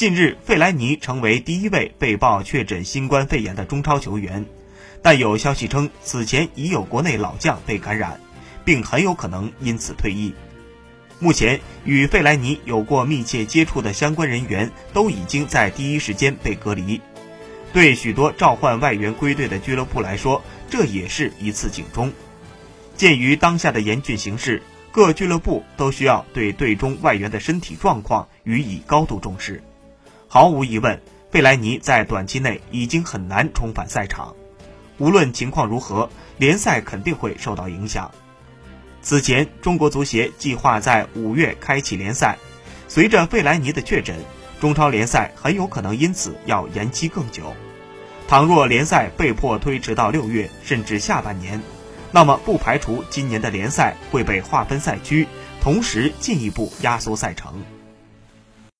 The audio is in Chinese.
近日，费莱尼成为第一位被曝确诊新冠肺炎的中超球员，但有消息称，此前已有国内老将被感染，并很有可能因此退役。目前，与费莱尼有过密切接触的相关人员都已经在第一时间被隔离。对许多召唤外援归队的俱乐部来说，这也是一次警钟。鉴于当下的严峻形势，各俱乐部都需要对队中外援的身体状况予以高度重视。毫无疑问，费莱尼在短期内已经很难重返赛场。无论情况如何，联赛肯定会受到影响。此前，中国足协计划在五月开启联赛。随着费莱尼的确诊，中超联赛很有可能因此要延期更久。倘若联赛被迫推迟到六月甚至下半年，那么不排除今年的联赛会被划分赛区，同时进一步压缩赛程。